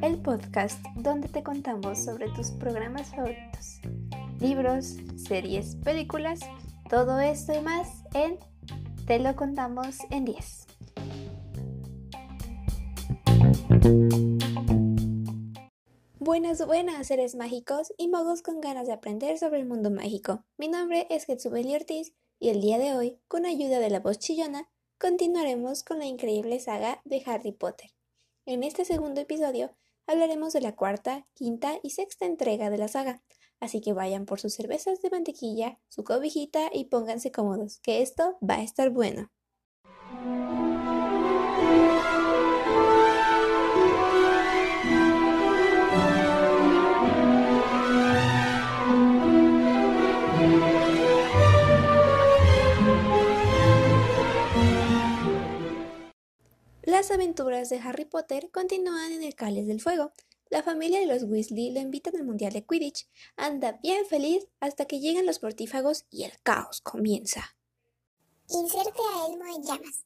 El podcast donde te contamos sobre tus programas favoritos, libros, series, películas, todo esto y más en Te lo contamos en 10. Buenas, buenas, seres mágicos y magos con ganas de aprender sobre el mundo mágico. Mi nombre es Getsubeli Ortiz y el día de hoy, con ayuda de la voz chillona, continuaremos con la increíble saga de Harry Potter. En este segundo episodio hablaremos de la cuarta, quinta y sexta entrega de la saga, así que vayan por sus cervezas de mantequilla, su cobijita y pónganse cómodos, que esto va a estar bueno. Las aventuras de Harry Potter continúan en el Cáliz del Fuego. La familia de los Weasley lo invitan al Mundial de Quidditch. Anda bien feliz hasta que llegan los mortífagos y el caos comienza. Inserte a Elmo en llamas.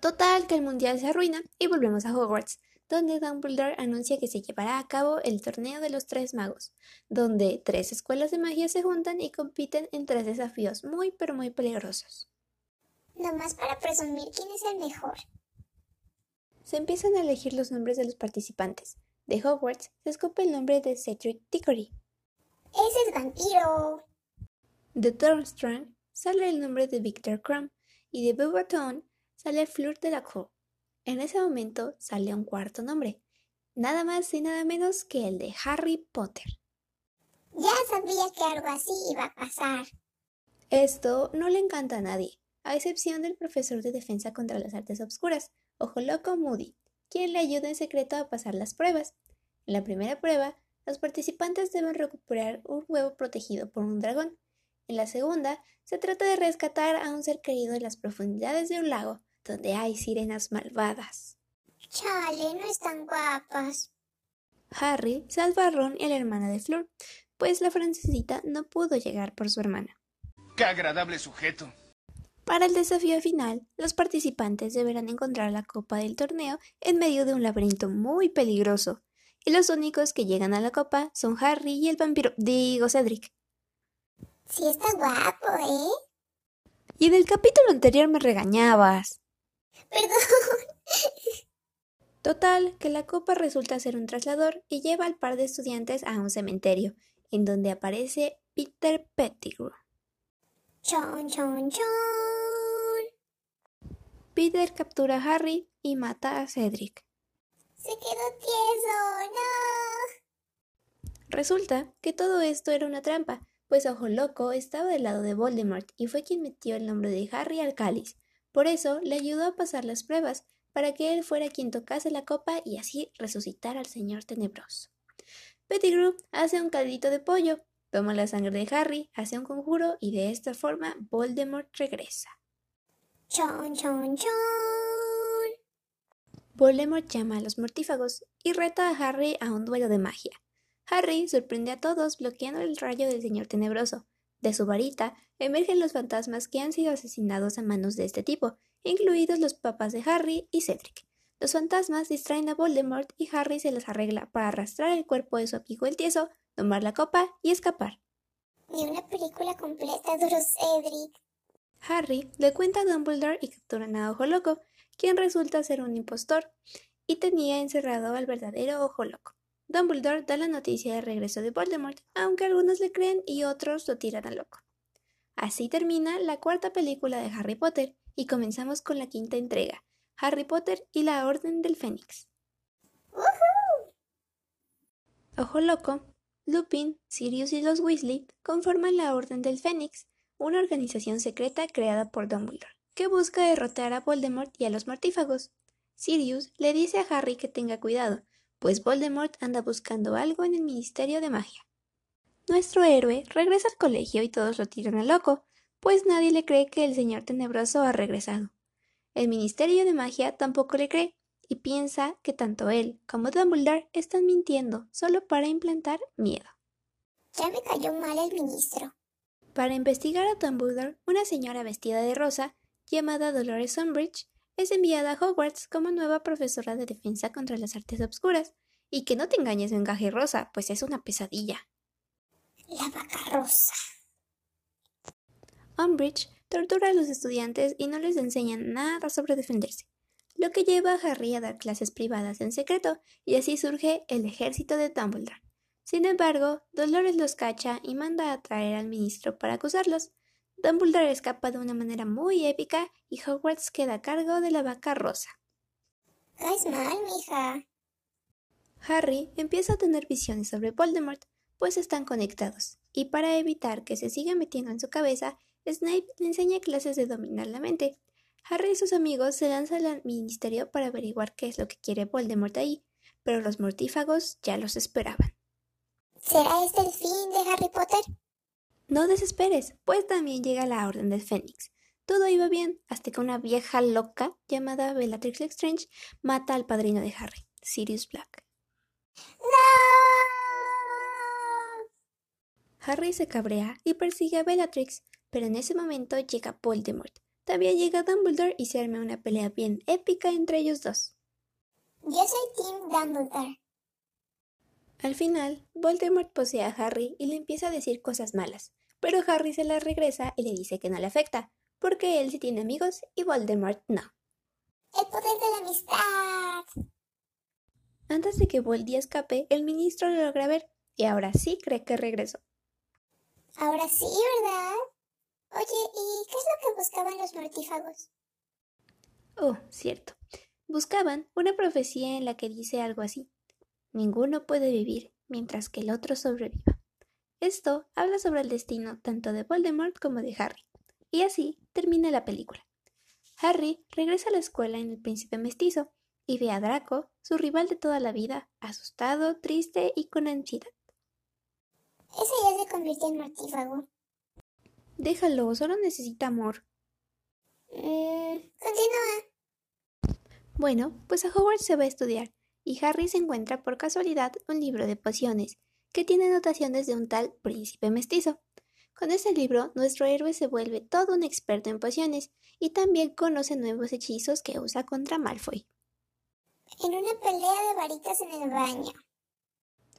Total que el Mundial se arruina y volvemos a Hogwarts, donde Dumbledore anuncia que se llevará a cabo el torneo de los tres magos, donde tres escuelas de magia se juntan y compiten en tres desafíos muy pero muy peligrosos. Nomás para presumir quién es el mejor se empiezan a elegir los nombres de los participantes. De Hogwarts se escope el nombre de Cedric Diggory. ¡Ese es vampiro! De Durmstrang sale el nombre de Victor Crumb y de Beauxbaton sale Fleur de la Cour. En ese momento sale un cuarto nombre, nada más y nada menos que el de Harry Potter. Ya sabía que algo así iba a pasar. Esto no le encanta a nadie, a excepción del profesor de defensa contra las artes obscuras, Ojo Loco Moody, quien le ayuda en secreto a pasar las pruebas. En la primera prueba, los participantes deben recuperar un huevo protegido por un dragón. En la segunda, se trata de rescatar a un ser querido en las profundidades de un lago, donde hay sirenas malvadas. Chale, no están guapas. Harry salva a Ron y a la hermana de Flor, pues la francesita no pudo llegar por su hermana. ¡Qué agradable sujeto! Para el desafío final, los participantes deberán encontrar la copa del torneo en medio de un laberinto muy peligroso, y los únicos que llegan a la copa son Harry y el vampiro, digo Cedric. Sí está guapo, ¿eh? Y en el capítulo anterior me regañabas. Perdón. Total, que la copa resulta ser un traslador y lleva al par de estudiantes a un cementerio, en donde aparece Peter Pettigrew. Chon, chon, chon. Peter captura a Harry y mata a Cedric. Se quedó tieso, no. Resulta que todo esto era una trampa, pues Ojo Loco estaba del lado de Voldemort y fue quien metió el nombre de Harry al cáliz. Por eso le ayudó a pasar las pruebas, para que él fuera quien tocase la copa y así resucitar al señor tenebroso. Pettigrew hace un caldito de pollo, Toma la sangre de Harry, hace un conjuro y de esta forma Voldemort regresa. Chon, chon, chon. Voldemort llama a los mortífagos y reta a Harry a un duelo de magia. Harry sorprende a todos bloqueando el rayo del Señor Tenebroso. De su varita emergen los fantasmas que han sido asesinados a manos de este tipo, incluidos los papás de Harry y Cedric. Los fantasmas distraen a Voldemort y Harry se les arregla para arrastrar el cuerpo de su amigo el tieso tomar la copa y escapar. Ni una película completa duró Cedric. Harry le cuenta a Dumbledore y capturan a Ojo Loco, quien resulta ser un impostor, y tenía encerrado al verdadero Ojo Loco. Dumbledore da la noticia de regreso de Voldemort, aunque algunos le creen y otros lo tiran a loco. Así termina la cuarta película de Harry Potter y comenzamos con la quinta entrega, Harry Potter y la Orden del Fénix. Ojo Loco Lupin, Sirius y los Weasley conforman la Orden del Fénix, una organización secreta creada por Dumbledore, que busca derrotar a Voldemort y a los mortífagos. Sirius le dice a Harry que tenga cuidado, pues Voldemort anda buscando algo en el Ministerio de Magia. Nuestro héroe regresa al colegio y todos lo tiran a loco, pues nadie le cree que el Señor Tenebroso ha regresado. El Ministerio de Magia tampoco le cree, y piensa que tanto él como Dumbledore están mintiendo solo para implantar miedo. Ya me cayó mal el ministro. Para investigar a Dumbledore, una señora vestida de rosa llamada Dolores Umbridge, es enviada a Hogwarts como nueva profesora de defensa contra las artes obscuras. Y que no te engañes, engaje rosa, pues es una pesadilla. La vaca rosa. Umbridge tortura a los estudiantes y no les enseña nada sobre defenderse, lo que lleva a Harry a dar clases privadas en secreto, y así surge el ejército de Dumbledore. Sin embargo, Dolores los cacha y manda a traer al ministro para acusarlos. Dumbledore escapa de una manera muy épica y Hogwarts queda a cargo de la vaca rosa. Caes mal, mija. Harry empieza a tener visiones sobre Voldemort, pues están conectados, y para evitar que se siga metiendo en su cabeza, Snape le enseña clases de dominar la mente. Harry y sus amigos se lanzan al ministerio para averiguar qué es lo que quiere Voldemort ahí, pero los mortífagos ya los esperaban. ¿Será este el fin de Harry Potter? No desesperes, pues también llega la Orden del Fénix. Todo iba bien, hasta que una vieja loca llamada Bellatrix Lestrange mata al padrino de Harry, Sirius Black. ¡No! Harry se cabrea y persigue a Bellatrix, pero en ese momento llega Voldemort. También llega Dumbledore y se arma una pelea bien épica entre ellos dos. Yo soy Team Dumbledore. Al final, Voldemort posee a Harry y le empieza a decir cosas malas, pero Harry se las regresa y le dice que no le afecta, porque él sí tiene amigos y Voldemort no. El poder de la amistad. Antes de que Voldy escape, el ministro lo logra ver y ahora sí cree que regresó. Ahora sí, ¿verdad? Oye, ¿y qué es lo que buscaban los mortífagos? Oh, cierto. Buscaban una profecía en la que dice algo así. Ninguno puede vivir mientras que el otro sobreviva. Esto habla sobre el destino tanto de Voldemort como de Harry. Y así termina la película. Harry regresa a la escuela en el príncipe mestizo y ve a Draco, su rival de toda la vida, asustado, triste y con ansiedad. Ese ya se convirtió en mortífago. Déjalo, solo necesita amor. Mm, continúa. Bueno, pues a Hogwarts se va a estudiar, y Harry se encuentra por casualidad un libro de pociones, que tiene anotaciones de un tal príncipe mestizo. Con ese libro, nuestro héroe se vuelve todo un experto en pociones, y también conoce nuevos hechizos que usa contra Malfoy. En una pelea de varitas en el baño.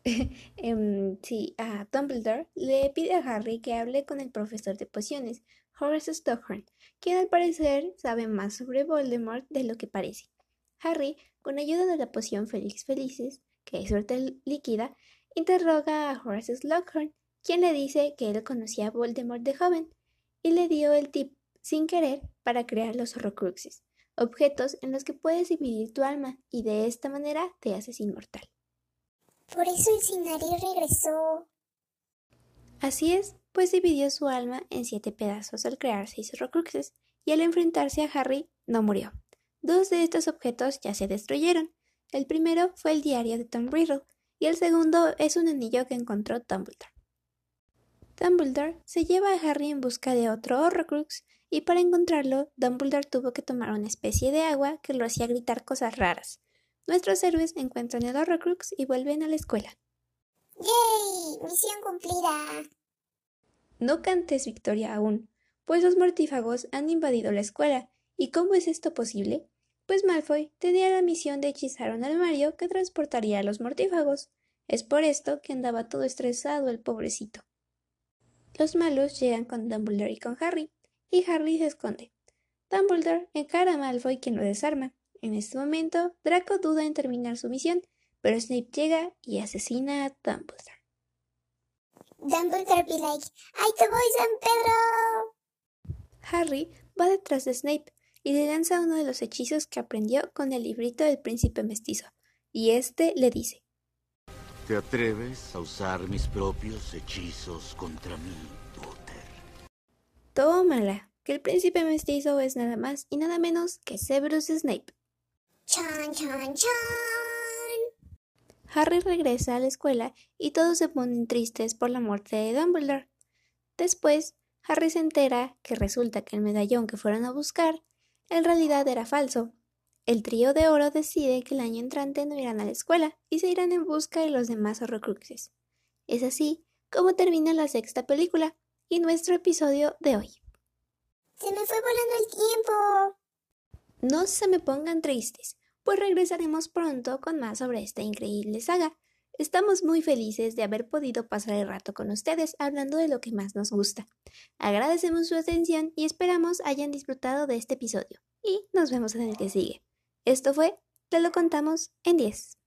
Em, sí, a Dumbledore le pide a Harry que hable con el profesor de pociones, Horace Stockhorn, quien al parecer sabe más sobre Voldemort de lo que parece. Harry, con ayuda de la poción Félix Felices, que es suerte líquida, interroga a Horace Slughorn, quien le dice que él conocía a Voldemort de joven, y le dio el tip, sin querer, para crear los Horrocruxes, objetos en los que puedes dividir tu alma y de esta manera te haces inmortal. Por eso el Cinari regresó. Así es, pues dividió su alma en siete pedazos al crear seis Horrocruxes, y al enfrentarse a Harry no murió. Dos de estos objetos ya se destruyeron. El primero fue el diario de Tom Riddle, y el segundo es un anillo que encontró Dumbledore. Dumbledore se lleva a Harry en busca de otro Horrocrux, y para encontrarlo, Dumbledore tuvo que tomar una especie de agua que lo hacía gritar cosas raras. Nuestros héroes encuentran el Horrocrux y vuelven a la escuela. ¡Yay! Misión cumplida. No cantes victoria aún, pues los mortífagos han invadido la escuela. ¿Y cómo es esto posible? Pues Malfoy tenía la misión de hechizar un armario que transportaría a los mortífagos. Es por esto que andaba todo estresado el pobrecito. Los malos llegan con Dumbledore y con Harry, y Harry se esconde. Dumbledore encara a Malfoy quien lo desarma. En este momento, Draco duda en terminar su misión, pero Snape llega y asesina a Dumbledore. Dumbledore be like, ¡Ay, te voy, San Pedro! Harry va detrás de Snape y le lanza uno de los hechizos que aprendió con el librito del príncipe mestizo, y este le dice ¿Te atreves a usar mis propios hechizos contra mí, Potter? Tómala, que el príncipe mestizo es nada más y nada menos que Severus Snape. ¡Chan, chan, chan! Harry regresa a la escuela y todos se ponen tristes por la muerte de Dumbledore. Después, Harry se entera que resulta que el medallón que fueron a buscar en realidad era falso. El trío de oro decide que el año entrante no irán a la escuela y se irán en busca de los demás horrocruxes. Es así como termina la sexta película y nuestro episodio de hoy. Se me fue volando el tiempo. No se me pongan tristes, pues regresaremos pronto con más sobre esta increíble saga. Estamos muy felices de haber podido pasar el rato con ustedes hablando de lo que más nos gusta. Agradecemos su atención y esperamos hayan disfrutado de este episodio. Y nos vemos en el que sigue. Esto fue Te lo contamos en 10.